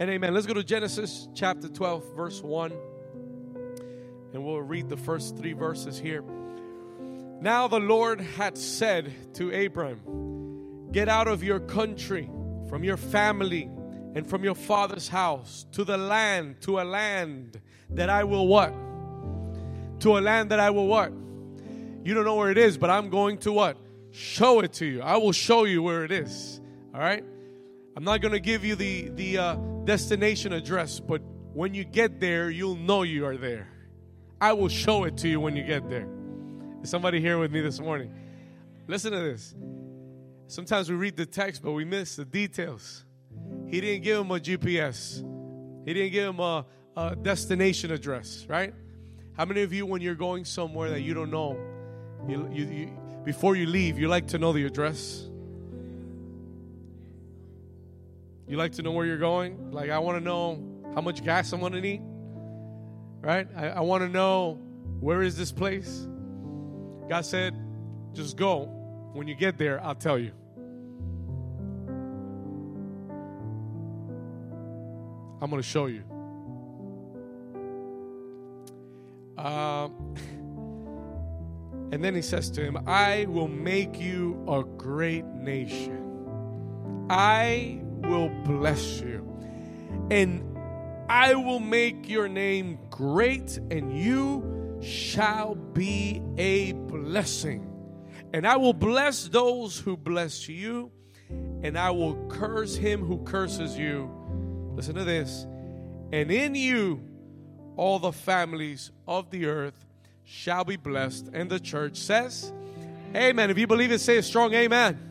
And amen. Let's go to Genesis chapter 12, verse 1. And we'll read the first three verses here. Now the Lord had said to Abram, Get out of your country, from your family, and from your father's house, to the land, to a land that I will what? To a land that I will what? You don't know where it is, but I'm going to what? Show it to you. I will show you where it is. All right? I'm not going to give you the, the uh, destination address, but when you get there, you'll know you are there. I will show it to you when you get there. Is somebody here with me this morning? Listen to this. Sometimes we read the text, but we miss the details. He didn't give him a GPS, he didn't give him a, a destination address, right? How many of you, when you're going somewhere that you don't know, you, you, you, before you leave, you like to know the address? You like to know where you're going? Like, I want to know how much gas I'm going to need, right? I, I want to know where is this place? God said, just go. When you get there, I'll tell you. I'm going to show you. Um, and then he says to him, I will make you a great nation. I will bless you. And I will make your name great, and you shall be a blessing. And I will bless those who bless you, and I will curse him who curses you. Listen to this. And in you, all the families of the earth shall be blessed. And the church says, Amen. If you believe it, say a strong amen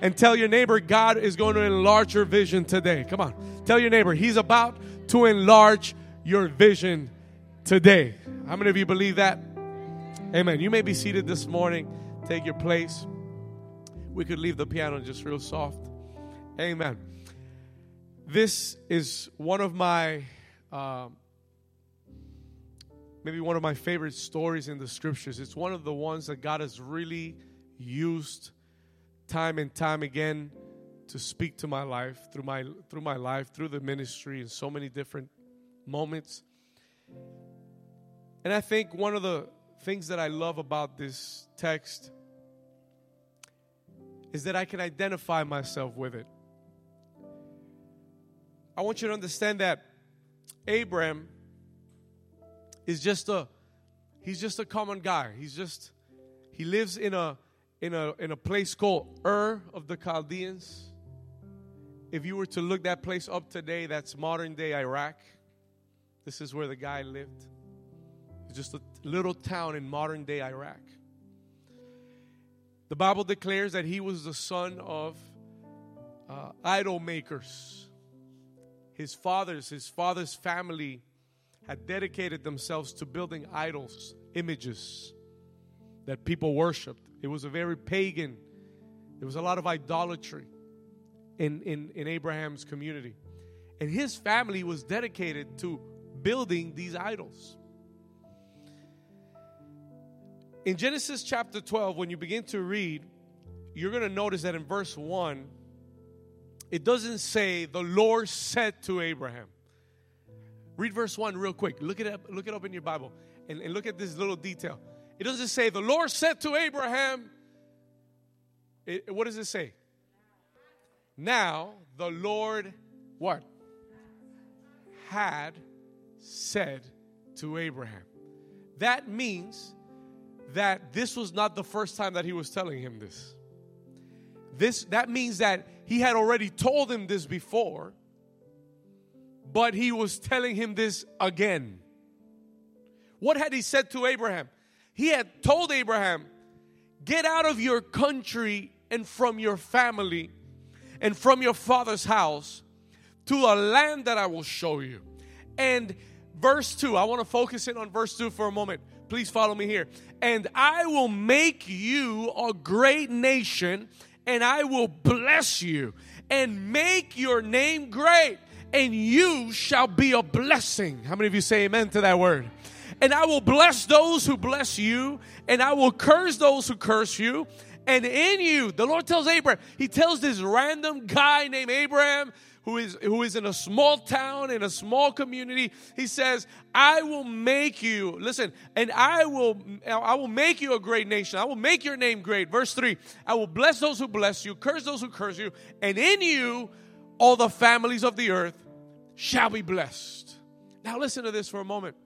and tell your neighbor God is going to enlarge your vision today. Come on. Tell your neighbor He's about to enlarge your vision today. How many of you believe that? Amen. You may be seated this morning. Take your place. We could leave the piano just real soft. Amen. This is one of my, uh, maybe one of my favorite stories in the scriptures. It's one of the ones that God has really used time and time again to speak to my life through my through my life through the ministry in so many different moments. And i think one of the things that i love about this text is that i can identify myself with it. I want you to understand that abraham is just a he's just a common guy. He's just he lives in a in a, in a place called Ur of the Chaldeans. If you were to look that place up today, that's modern day Iraq. This is where the guy lived. It's just a little town in modern day Iraq. The Bible declares that he was the son of uh, idol makers. His fathers, his father's family had dedicated themselves to building idols, images that people worshiped. It was a very pagan, there was a lot of idolatry in, in, in Abraham's community. And his family was dedicated to building these idols. In Genesis chapter 12, when you begin to read, you're going to notice that in verse 1, it doesn't say the Lord said to Abraham. Read verse 1 real quick. Look it up, look it up in your Bible and, and look at this little detail. It doesn't say, the Lord said to Abraham, it, what does it say? Now the Lord, what? Had said to Abraham. That means that this was not the first time that he was telling him this. This that means that he had already told him this before, but he was telling him this again. What had he said to Abraham? He had told Abraham, Get out of your country and from your family and from your father's house to a land that I will show you. And verse 2, I want to focus in on verse 2 for a moment. Please follow me here. And I will make you a great nation, and I will bless you and make your name great, and you shall be a blessing. How many of you say amen to that word? And I will bless those who bless you, and I will curse those who curse you. And in you, the Lord tells Abraham, He tells this random guy named Abraham who is who is in a small town in a small community. He says i will make you listen and i will i will make you a great nation. I will make your name great. Verse 3 i will bless those who bless you curse those who curse you and in you all the families of the earth shall be blessed. Now listen to this for a moment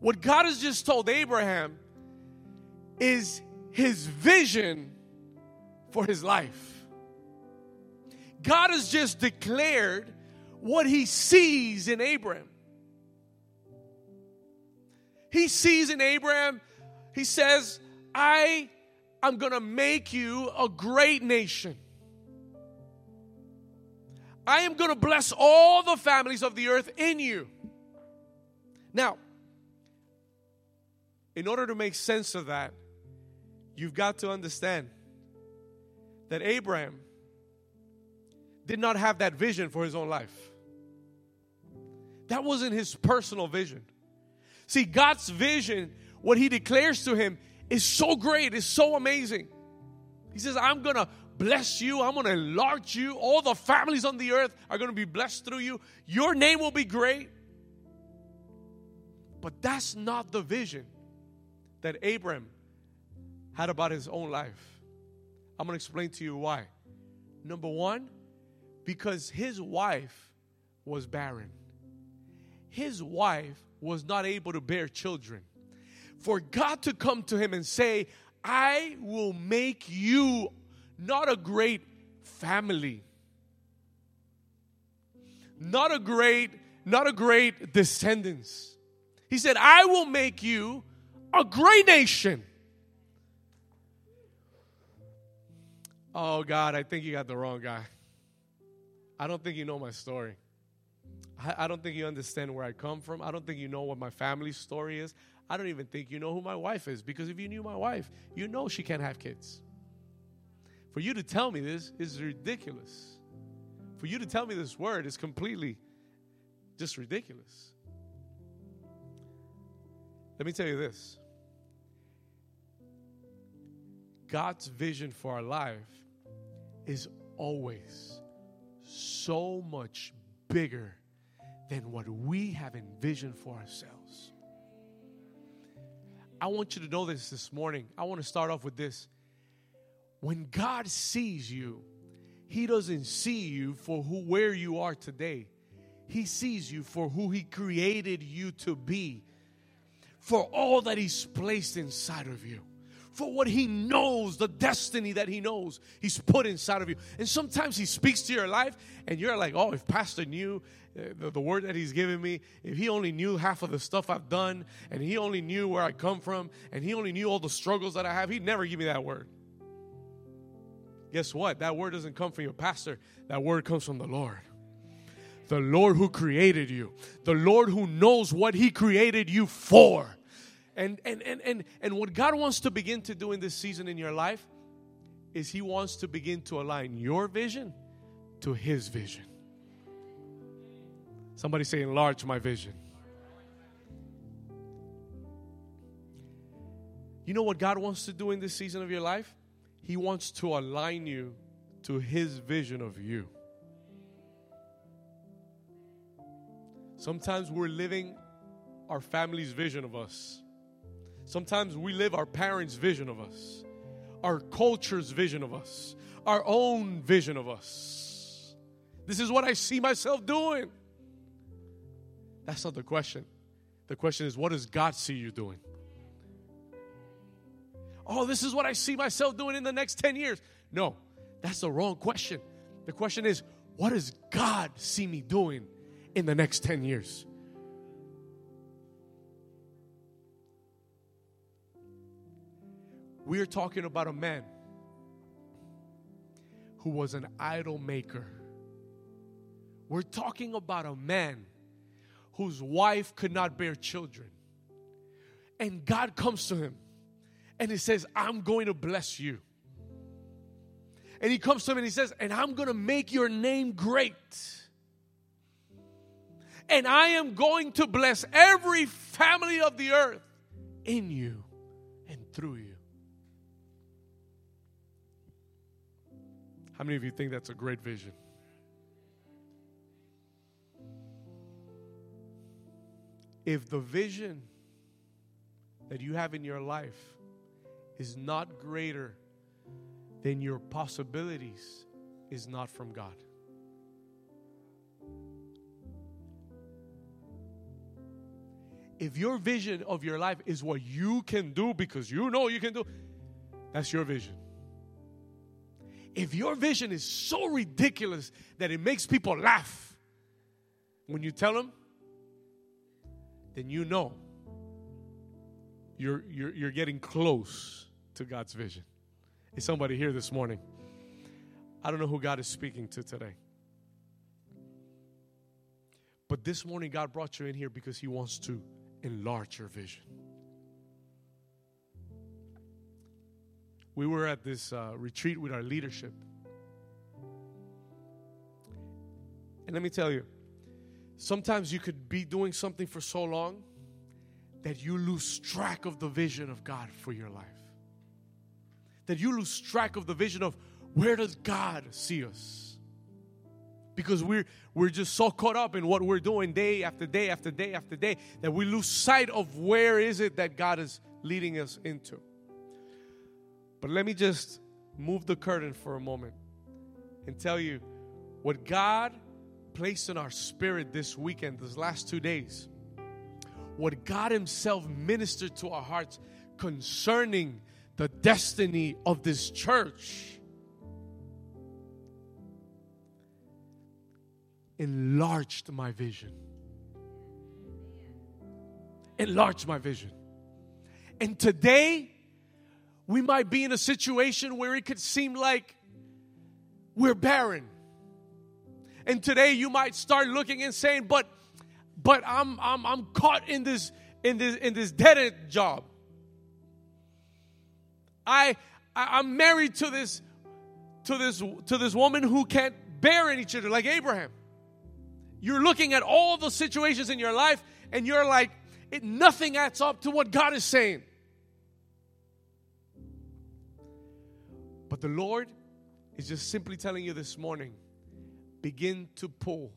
what god has just told abraham is his vision for his life God has just declared what he sees in Abraham. He sees in Abraham, he says, I am going to make you a great nation. I am going to bless all the families of the earth in you. Now, in order to make sense of that, you've got to understand that Abraham did not have that vision for his own life. That wasn't his personal vision. See, God's vision, what he declares to him, is so great, is so amazing. He says, I'm going to bless you, I'm going to enlarge you. All the families on the earth are going to be blessed through you. Your name will be great. But that's not the vision that Abram had about his own life. I'm going to explain to you why. Number one, because his wife was barren. His wife was not able to bear children. For God to come to him and say, I will make you not a great family, not a great, not a great descendants. He said, I will make you a great nation. Oh God, I think you got the wrong guy. I don't think you know my story. I, I don't think you understand where I come from. I don't think you know what my family's story is. I don't even think you know who my wife is because if you knew my wife, you know she can't have kids. For you to tell me this is ridiculous. For you to tell me this word is completely just ridiculous. Let me tell you this God's vision for our life is always so much bigger than what we have envisioned for ourselves. I want you to know this this morning. I want to start off with this. When God sees you, He doesn't see you for who, where you are today. He sees you for who He created you to be, for all that He's placed inside of you for what he knows, the destiny that he knows he's put inside of you. And sometimes he speaks to your life, and you're like, oh, if Pastor knew uh, the, the, word that he's given me, if he only knew half of the stuff I've done, and he only knew where I come from, and he only knew all the struggles that I have, he'd never give me that word. Guess what? That word doesn't come from your pastor, that word comes from the Lord the Lord who created you, the Lord who knows what He created you for. And, and, and, and, and what God wants to begin to do in this season in your life is He wants to begin to align your vision to His vision. Somebody say, enlarge my vision. You know what God wants to do in this season of your life? He wants to align you to His vision of you. Sometimes we're living our family's vision of us. Sometimes we live our parents' vision of us, our culture's vision of us, our own vision of us. This is what I see myself doing. That's not the question. The question is, what does God see you doing? Oh, this is what I see myself doing in the next 10 years. No, that's the wrong question. The question is, what does God see me doing in the next 10 years? We are talking about a man who was an idol maker. We're talking about a man whose wife could not bear children. And God comes to him and he says, I'm going to bless you. And he comes to him and he says, And I'm going to make your name great. And I am going to bless every family of the earth in you and through you. How many of you think that's a great vision? If the vision that you have in your life is not greater than your possibilities, is not from God. If your vision of your life is what you can do because you know you can do, that's your vision. If your vision is so ridiculous that it makes people laugh when you tell them, then you know you're, you're, you're getting close to God's vision. Is somebody here this morning? I don't know who God is speaking to today. But this morning, God brought you in here because He wants to enlarge your vision. We were at this uh, retreat with our leadership. And let me tell you, sometimes you could be doing something for so long that you lose track of the vision of God for your life. That you lose track of the vision of where does God see us? Because we're we're just so caught up in what we're doing day after day after day after day that we lose sight of where is it that God is leading us into. But let me just move the curtain for a moment and tell you what God placed in our spirit this weekend, these last two days, what God Himself ministered to our hearts concerning the destiny of this church. Enlarged my vision. Enlarged my vision. And today, we might be in a situation where it could seem like we're barren. And today you might start looking and saying, but but I'm I'm I'm caught in this in this in this dead end job. I, I'm married to this to this to this woman who can't bear any children like Abraham. You're looking at all the situations in your life and you're like, it nothing adds up to what God is saying. But the Lord is just simply telling you this morning begin to pull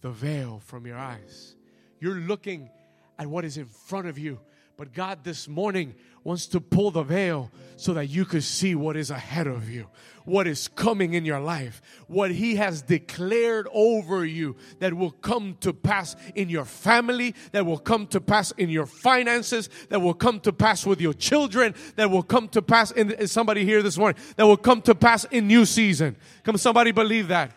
the veil from your eyes. You're looking at what is in front of you, but God this morning wants to pull the veil so that you could see what is ahead of you, what is coming in your life, what He has declared over you that will come to pass in your family, that will come to pass in your finances, that will come to pass with your children, that will come to pass in somebody here this morning, that will come to pass in new season. Come, somebody believe that.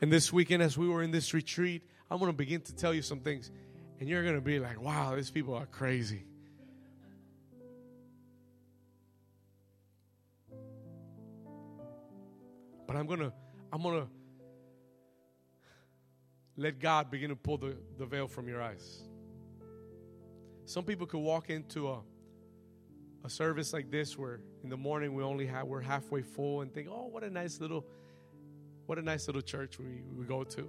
And this weekend, as we were in this retreat, I'm going to begin to tell you some things. And you're going to be like, wow, these people are crazy. But I'm going to, I'm going to let God begin to pull the, the veil from your eyes. Some people could walk into a, a service like this where in the morning we only have, we're halfway full and think, oh, what a nice little what a nice little church we, we go to.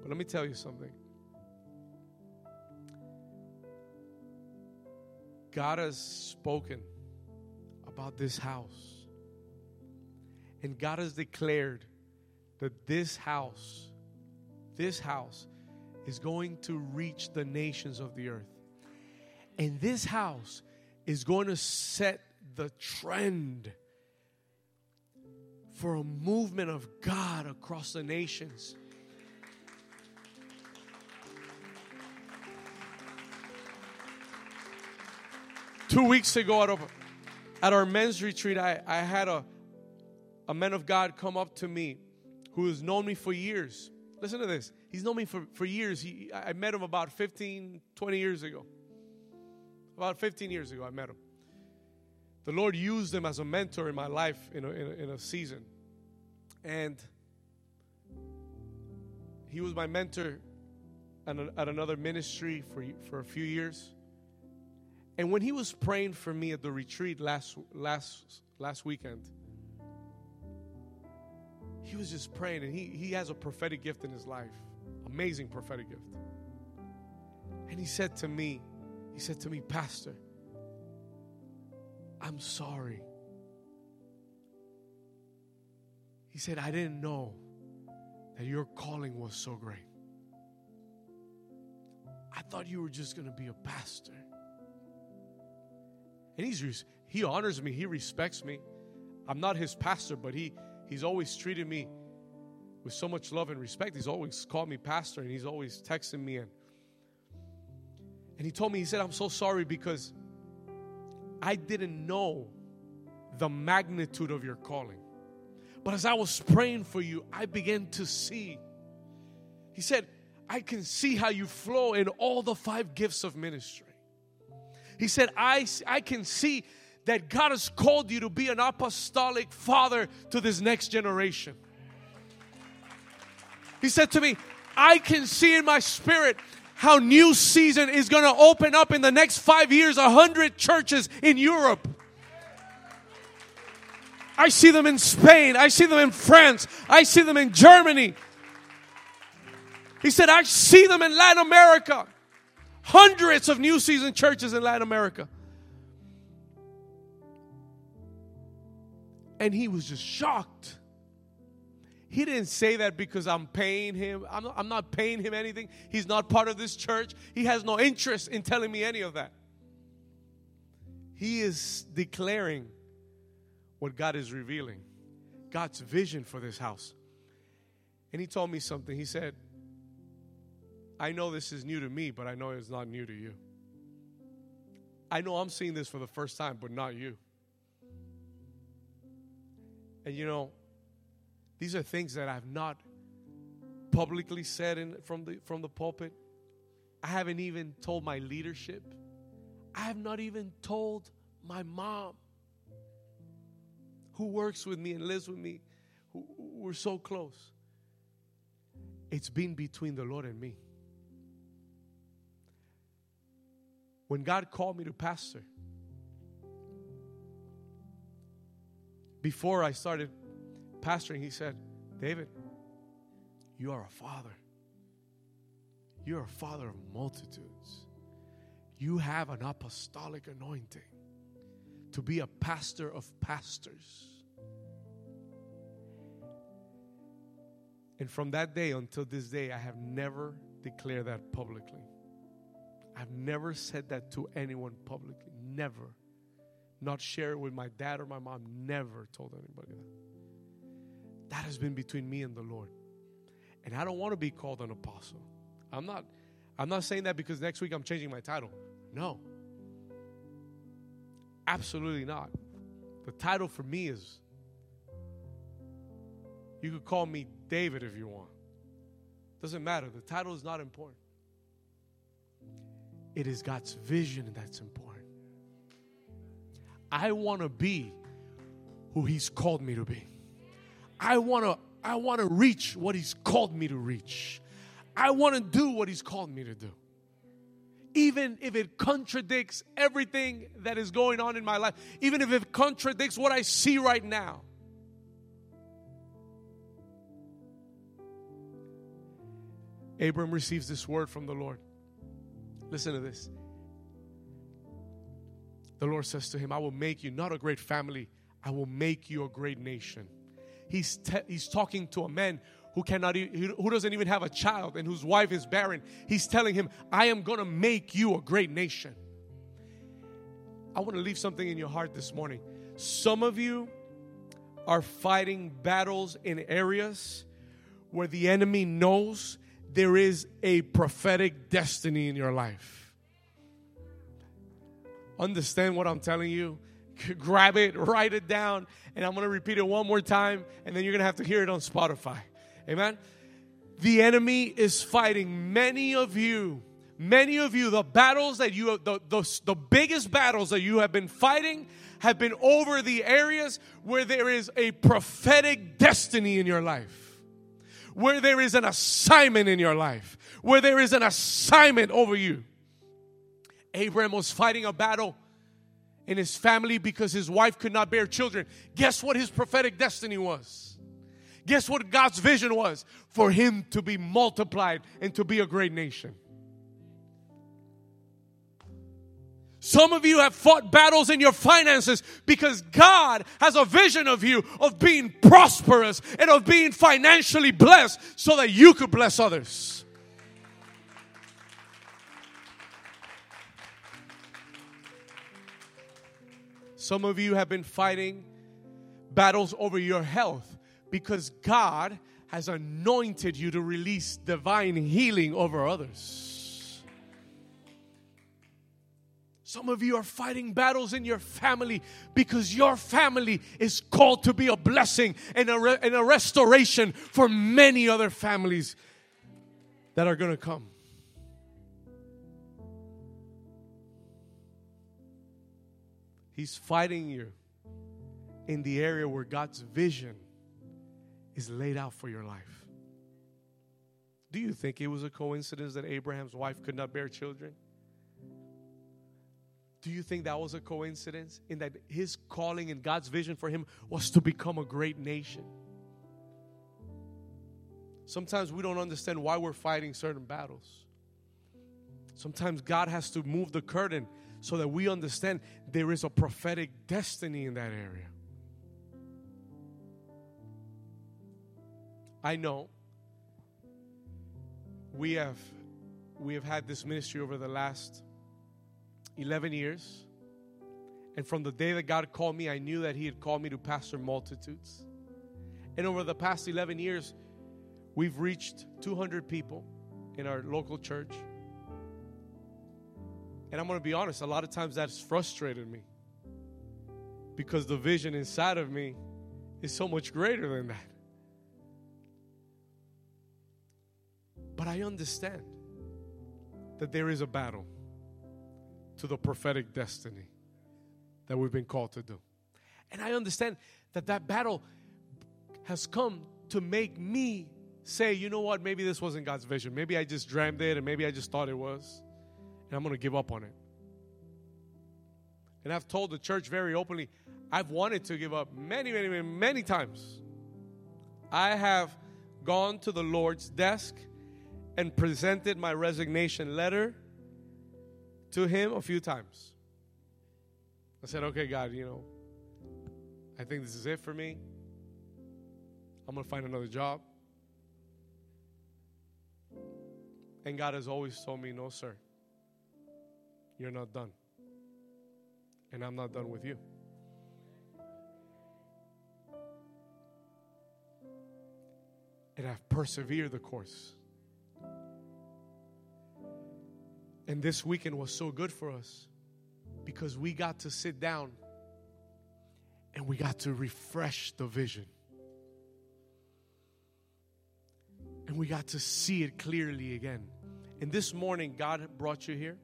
But let me tell you something. God has spoken about this house. And God has declared that this house, this house, is going to reach the nations of the earth. And this house is going to set the trend for a movement of God across the nations. Two weeks ago at, a, at our men's retreat, I, I had a, a man of God come up to me who has known me for years. Listen to this. He's known me for, for years. He, I met him about 15, 20 years ago. About 15 years ago, I met him the Lord used him as a mentor in my life in a, in a, in a season. And he was my mentor at, a, at another ministry for, for a few years. And when he was praying for me at the retreat last, last, last weekend, he was just praying, and he, he has a prophetic gift in his life amazing prophetic gift. And he said to me, He said to me, Pastor, I'm sorry. He said, I didn't know that your calling was so great. I thought you were just going to be a pastor. And he's he honors me, he respects me. I'm not his pastor, but he he's always treated me with so much love and respect. He's always called me pastor and he's always texting me and and he told me he said I'm so sorry because I didn't know the magnitude of your calling. But as I was praying for you, I began to see. He said, I can see how you flow in all the five gifts of ministry. He said, I, I can see that God has called you to be an apostolic father to this next generation. He said to me, I can see in my spirit how new season is going to open up in the next five years a hundred churches in Europe. I see them in Spain. I see them in France. I see them in Germany. He said, I see them in Latin America. Hundreds of new season churches in Latin America. And he was just shocked. He didn't say that because I'm paying him. I'm not, I'm not, paying him anything. He's not part of this church. He has no interest in telling me any of that. He is declaring what God is revealing, God's vision for this house. And he told me something. He said, I know this is new to me, but I know it's not new to you. I know I'm seeing this for the first time, but not you. And you know, these are things that I've not publicly said in, from, the, from the pulpit. I haven't even told my leadership. I have not even told my mom, who works with me and lives with me, who, we're so close. It's been between the Lord and me. When God called me to pastor, before I started pastoring, he said, David, you are a father. You're a father of multitudes. You have an apostolic anointing to be a pastor of pastors. And from that day until this day, I have never declared that publicly. I've never said that to anyone publicly. Never. Not share it with my dad or my mom. Never told anybody that. That has been between me and the Lord. And I don't want to be called an apostle. I'm not I'm not saying that because next week I'm changing my title. No. Absolutely not. The title for me is you could call me David if you want. Doesn't matter. The title is not important. It is God's vision that's important. I want to be who He's called me to be. I want to I want to reach what He's called me to reach. I want to do what He's called me to do. Even if it contradicts everything that is going on in my life, even if it contradicts what I see right now. Abram receives this word from the Lord. Listen to this. The Lord says to him, I will make you not a great family, I will make you a great nation. He's, te- he's talking to a man who cannot who doesn't even have a child and whose wife is barren. He's telling him, I am going to make you a great nation. I want to leave something in your heart this morning. Some of you are fighting battles in areas where the enemy knows there is a prophetic destiny in your life. Understand what I'm telling you? Grab it, write it down, and I'm going to repeat it one more time, and then you're going to have to hear it on Spotify. Amen? The enemy is fighting many of you. Many of you, the battles that you, the, the, the biggest battles that you have been fighting have been over the areas where there is a prophetic destiny in your life where there is an assignment in your life, where there is an assignment over you. Abraham was fighting a battle in his family because his wife could not bear children. Guess what his prophetic destiny was? Guess what God's vision was? For him to be multiplied and to be a great nation. Some of you have fought battles in your finances because God has a vision of you of being prosperous and of being financially blessed so that you could bless others. Some of you have been fighting battles over your health because God has anointed you to release divine healing over others. Some of you are fighting battles in your family because your family is called to be a blessing and a, re- and a restoration for many other families that are going to come. He's fighting you in the area where God's vision is laid out for your life. Do you think it was a coincidence that Abraham's wife could not bear children? Do you think that was a coincidence in that his calling and God's vision for him was to become a great nation? Sometimes we don't understand why we're fighting certain battles. Sometimes God has to move the curtain so that we understand there is a prophetic destiny in that area. I know we have we have had this ministry over the last 11 years. And from the day that God called me, I knew that He had called me to pastor multitudes. And over the past 11 years, we've reached 200 people in our local church. And I'm going to be honest, a lot of times that's frustrated me because the vision inside of me is so much greater than that. But I understand that there is a battle to the prophetic destiny that we've been called to do. And I understand that that battle has come to make me say, you know what, maybe this wasn't God's vision. Maybe I just dreamed it and maybe I just thought it was and I'm going to give up on it. And I've told the church very openly, I've wanted to give up many, many, many, many times. I have gone to the Lord's desk and presented my resignation letter to Him a few times. I said, okay, God, you know, I think this is it for me. I'm going to find another job. And God has always told me, no, sir. You're not done. And I'm not done with you. And I've persevered the course. And this weekend was so good for us because we got to sit down and we got to refresh the vision. And we got to see it clearly again. And this morning, God brought you here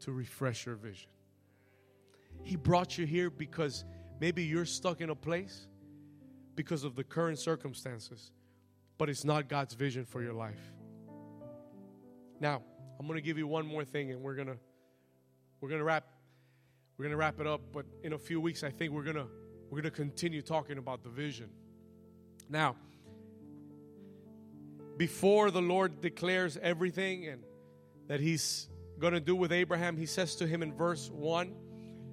to refresh your vision. He brought you here because maybe you're stuck in a place because of the current circumstances, but it's not God's vision for your life. Now, I'm going to give you one more thing and we're going to we're going to wrap we're going to wrap it up, but in a few weeks I think we're going to we're going to continue talking about the vision. Now, before the Lord declares everything and that he's going to do with Abraham, he says to him in verse 1,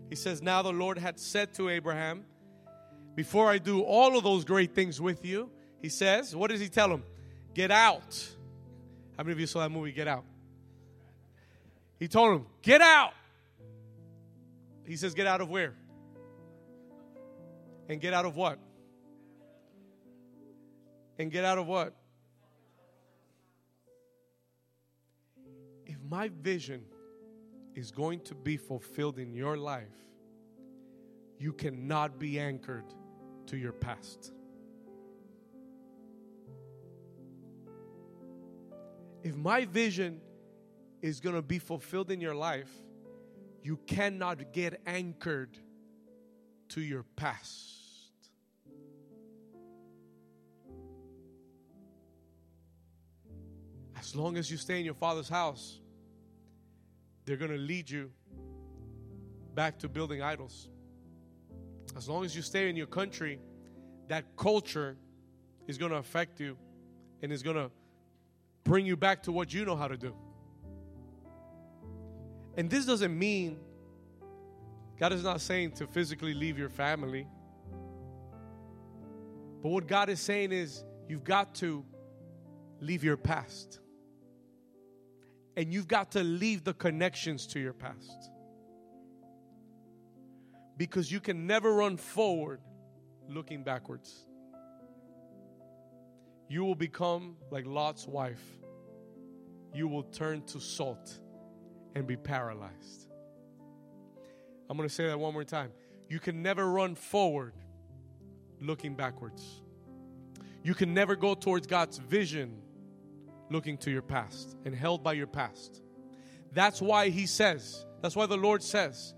he says, Now the Lord had said to Abraham, Before I do all of those great things with you, he says, What does he tell him? Get out. How many of you saw that movie, Get Out? He told him, Get out. He says, Get out of where? And get out of what? And get out of what? My vision is going to be fulfilled in your life, you cannot be anchored to your past. If my vision is going to be fulfilled in your life, you cannot get anchored to your past. As long as you stay in your father's house, they're going to lead you back to building idols. As long as you stay in your country, that culture is going to affect you and is going to bring you back to what you know how to do. And this doesn't mean God is not saying to physically leave your family. But what God is saying is you've got to leave your past. And you've got to leave the connections to your past. Because you can never run forward looking backwards. You will become like Lot's wife. You will turn to salt and be paralyzed. I'm going to say that one more time. You can never run forward looking backwards. You can never go towards God's vision looking to your past and held by your past. That's why He says, that's why the Lord says,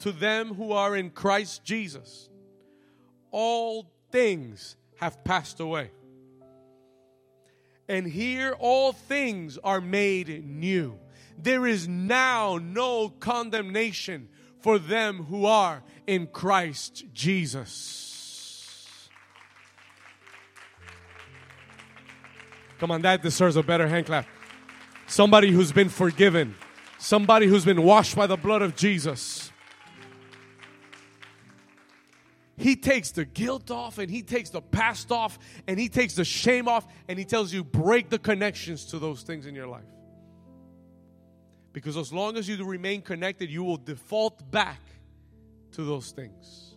to them who are in Christ Jesus, all things have passed away. And here all things are made new. There is now no condemnation for them who are in Christ Jesus. Come on, that deserves a better hand clap. Somebody who's been forgiven, somebody who's been washed by the blood of Jesus. He takes the guilt off and he takes the past off and he takes the shame off and he tells you break the connections to those things in your life. Because as long as you remain connected, you will default back to those things.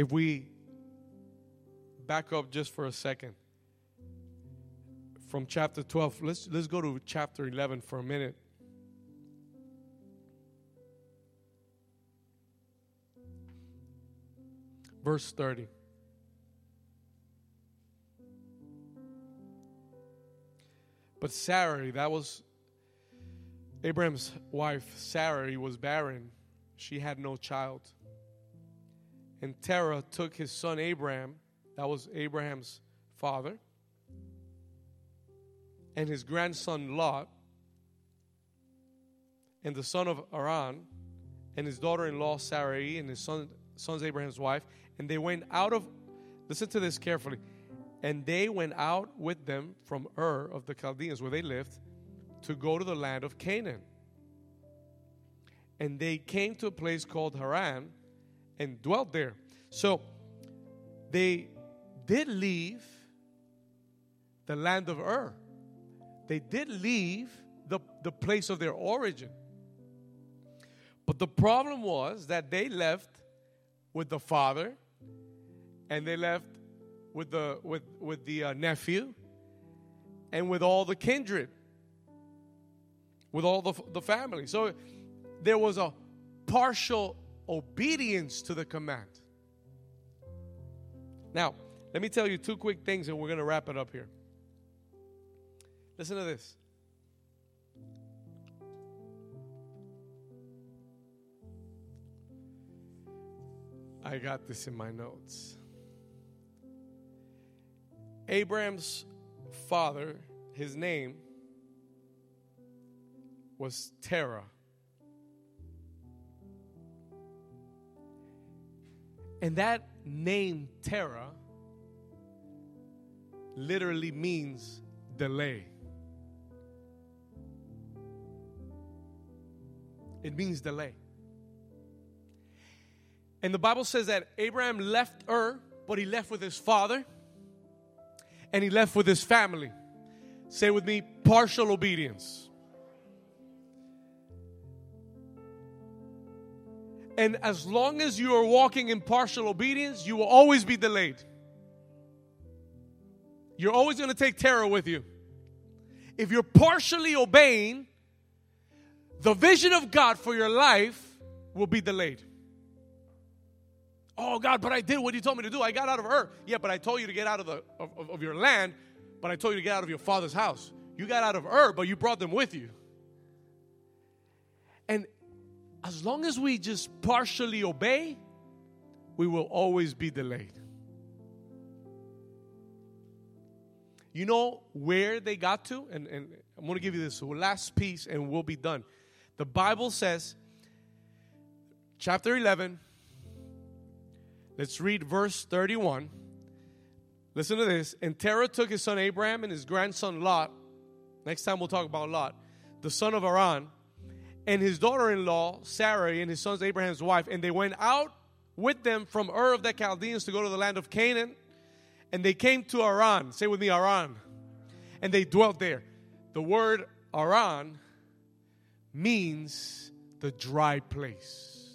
If we back up just for a second from chapter 12, let's, let's go to chapter 11 for a minute. Verse 30. But Sarai, that was Abraham's wife, Sarai was barren. She had no child. And Terah took his son Abraham, that was Abraham's father, and his grandson Lot, and the son of Haran, and his daughter in law Sarai, and his son, son's Abraham's wife, and they went out of, listen to this carefully, and they went out with them from Ur of the Chaldeans, where they lived, to go to the land of Canaan. And they came to a place called Haran and dwelt there. So they did leave the land of Ur. They did leave the, the place of their origin. But the problem was that they left with the father and they left with the with with the uh, nephew and with all the kindred with all the the family so there was a partial obedience to the command now let me tell you two quick things and we're going to wrap it up here listen to this I got this in my notes. Abraham's father, his name was Terah. And that name, Terah, literally means delay. It means delay. And the Bible says that Abraham left Ur, but he left with his father and he left with his family. Say with me, partial obedience. And as long as you are walking in partial obedience, you will always be delayed. You're always going to take Terah with you. If you're partially obeying, the vision of God for your life will be delayed. Oh God, but I did what you told me to do. I got out of Ur. Yeah, but I told you to get out of the of, of your land, but I told you to get out of your father's house. You got out of Ur, but you brought them with you. And as long as we just partially obey, we will always be delayed. You know where they got to? And, and I'm going to give you this last piece and we'll be done. The Bible says, chapter 11, Let's read verse 31. Listen to this. And Terah took his son Abraham and his grandson Lot. Next time we'll talk about Lot, the son of Haran, and his daughter in law, Sarai, and his sons Abraham's wife. And they went out with them from Ur of the Chaldeans to go to the land of Canaan. And they came to Aran. Say with me, Aran. And they dwelt there. The word Aran means the dry place.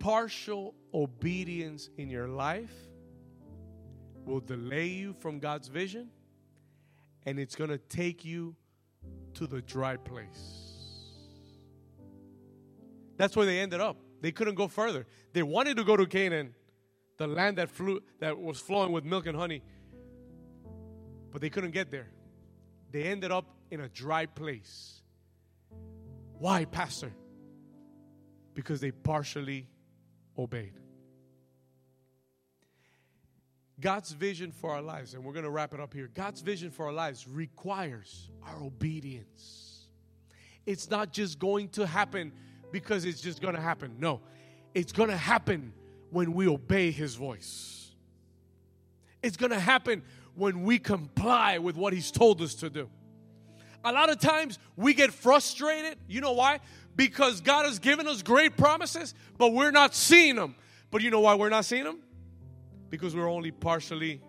Partial obedience in your life will delay you from God's vision and it's going to take you to the dry place. That's where they ended up. They couldn't go further. They wanted to go to Canaan, the land that flew that was flowing with milk and honey. But they couldn't get there. They ended up in a dry place. Why, pastor? Because they partially obeyed. God's vision for our lives, and we're going to wrap it up here. God's vision for our lives requires our obedience. It's not just going to happen because it's just going to happen. No, it's going to happen when we obey His voice. It's going to happen when we comply with what He's told us to do. A lot of times we get frustrated. You know why? Because God has given us great promises, but we're not seeing them. But you know why we're not seeing them? Because we're only partially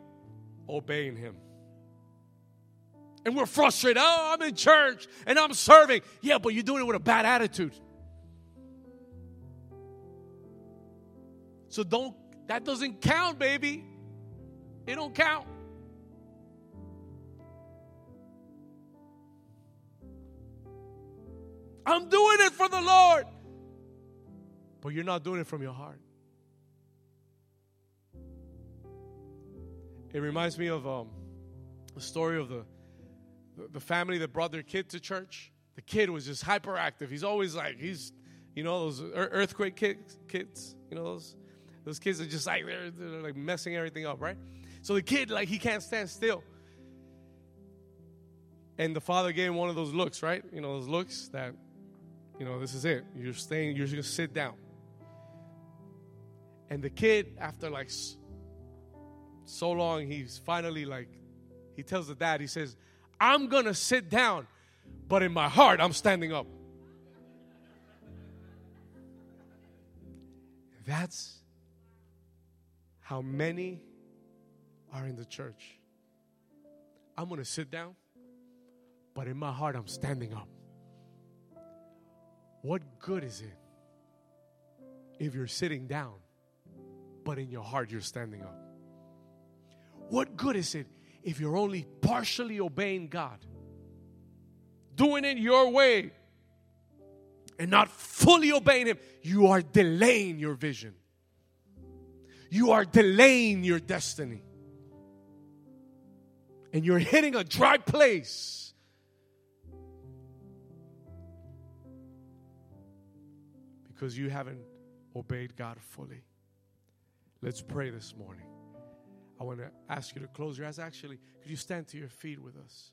obeying Him. And we're frustrated. Oh, I'm in church and I'm serving. Yeah, but you're doing it with a bad attitude. So don't, that doesn't count, baby. It don't count. I'm doing it for the Lord. But you're not doing it from your heart. It reminds me of um, the story of the, the family that brought their kid to church. The kid was just hyperactive. He's always like, he's, you know, those earthquake kids, kids you know, those, those kids are just like, they're, they're like messing everything up, right? So the kid, like, he can't stand still. And the father gave him one of those looks, right? You know, those looks that, you know, this is it. You're staying, you're just gonna sit down. And the kid, after like so long, he's finally like, he tells the dad, he says, I'm gonna sit down, but in my heart, I'm standing up. That's how many are in the church. I'm gonna sit down, but in my heart, I'm standing up. What good is it if you're sitting down, but in your heart, you're standing up? What good is it if you're only partially obeying God? Doing it your way and not fully obeying Him, you are delaying your vision. You are delaying your destiny. And you're hitting a dry place. Because you haven't obeyed God fully. Let's pray this morning. I want to ask you to close your eyes. Actually, could you stand to your feet with us?